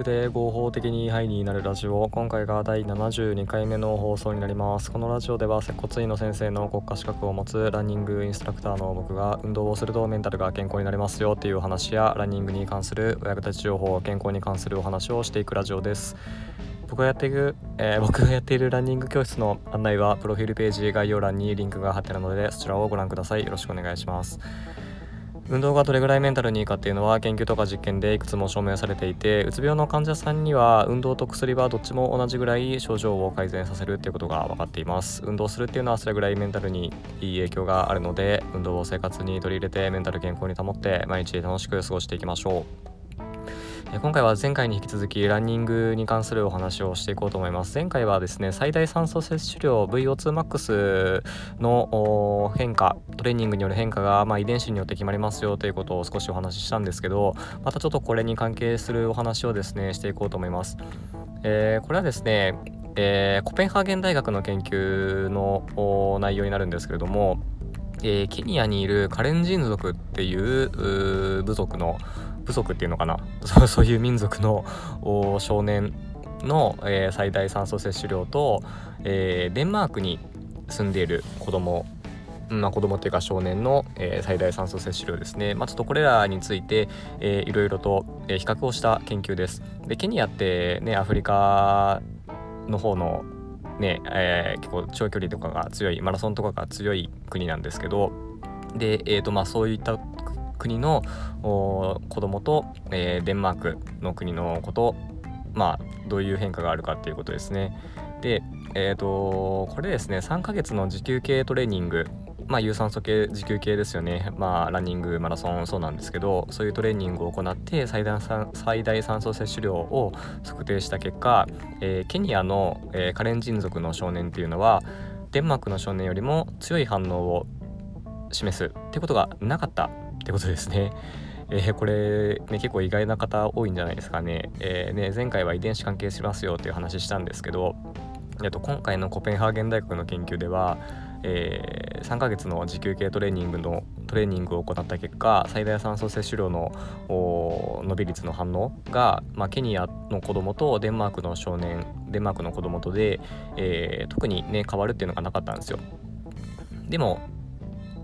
グで合法的にハイになるラジオ今回が第72回目の放送になります。このラジオでは接骨院の先生の国家資格を持つランニングインストラクターの僕が運動をするとメンタルが健康になりますよっていう話やランニングに関するお役立ち情報健康に関するお話をしていくラジオです。僕がやっている、えー、僕がやっているランニング教室の案内はプロフィールページ概要欄にリンクが貼ってあるのでそちらをご覧ください。よろしくお願いします。運動がどれぐらいメンタルにいいかっていうのは研究とか実験でいくつも証明されていてうつ病の患者さんには運動と薬はどっちも同じぐらい症状を改善させるっていうことが分かっています。運動するっていうのはそれぐらいメンタルにいい影響があるので運動を生活に取り入れてメンタル健康に保って毎日楽しく過ごしていきましょう。今回は前回に引き続きランニングに関するお話をしていこうと思います。前回はですね最大酸素摂取量 VO2max の変化トレーニングによる変化が、まあ、遺伝子によって決まりますよということを少しお話ししたんですけどまたちょっとこれに関係するお話をですねしていこうと思います、えー、これはですねえー、コペンハーゲン大学の研究の内容になるんですけれども、えー、ケニアにいるカレン人族っていう部族の部族っていうのかな？そういう民族の少年の、えー、最大酸素摂取量と、えー、デンマークに住んでいる子供まあ、子供っていうか少年の、えー、最大酸素摂取量ですね、まあ、ちょっとこれらについて、いろいろと、えー、比較をした研究です。でケニアってねアフリカの方のね、えー、結構長距離とかが強いマラソンとかが強い国なんですけどで、えーとまあ、そういった国の子供と、えー、デンマークの国の子とまあどういう変化があるかっていうことですね。で、えーと、これですね3ヶ月の持久系トレーニングまあ有酸素系持久系ですよねまあランニングマラソンそうなんですけどそういうトレーニングを行って最大最大酸素摂取量を測定した結果、えー、ケニアの、えー、カレン人族の少年っていうのはデンマークの少年よりも強い反応を示すってことがなかったってことですね。えー、これ、ね、結構意外な方多いんじゃないですかね,、えーね。前回は遺伝子関係しますよっていう話したんですけど、えっと今回のコペンハーゲン大学の研究では、えー、3ヶ月の持久系トレーニングのトレーニングを行った結果最大酸素摂取量の伸び率の反応が、まあ、ケニアの子供とデンマークの少年デンマークの子供とで、えー、特にね変わるっていうのがなかったんですよ。でも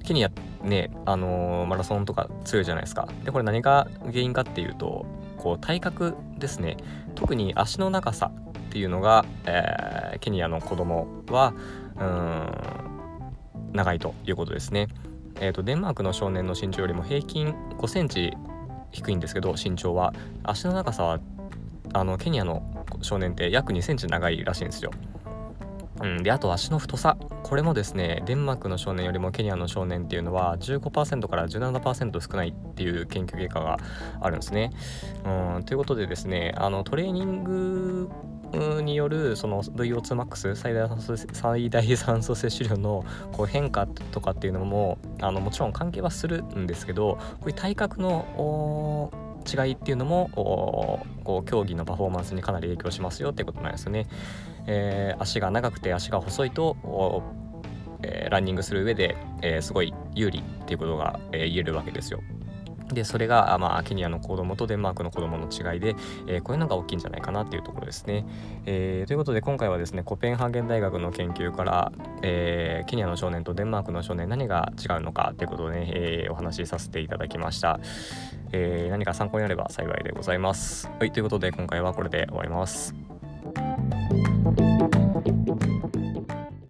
ケニアね、あのー、マラソンとか強いじゃないですか。で、これ何が原因かっていうと、こう体格ですね。特に足の長さっていうのが、えー、ケニアの子供は、うん、長いということですね。えーと、デンマークの少年の身長よりも平均5センチ低いんですけど身長は足の長さはあのケニアの少年って約2センチ長いらしいんですよ。うん、であと足の太さこれもですねデンマークの少年よりもケニアの少年っていうのは15%から17%少ないっていう研究結果があるんですね。うん、ということでですねあのトレーニングによるその VO2max 最大酸素最大酸素摂取量のこう変化とかっていうのもあのもちろん関係はするんですけどこういう体格の違いっていうのもこう競技のパフォーマンスにかなり影響しますよってことなんですよね。えー、足が長くて足が細いと、えー、ランニングする上で、えー、すごい有利っていうことが、え言えるわけですよ。でそれが、まあ、ケニアの子供とデンマークの子供の違いで、えー、こういうのが大きいんじゃないかなっていうところですね。えー、ということで今回はですねコペンハーゲン大学の研究から、えー、ケニアの少年とデンマークの少年何が違うのかということをね、えお話しさせていただきました、え何か参考になれば幸いでございます。はいということで今回はこれで終わります。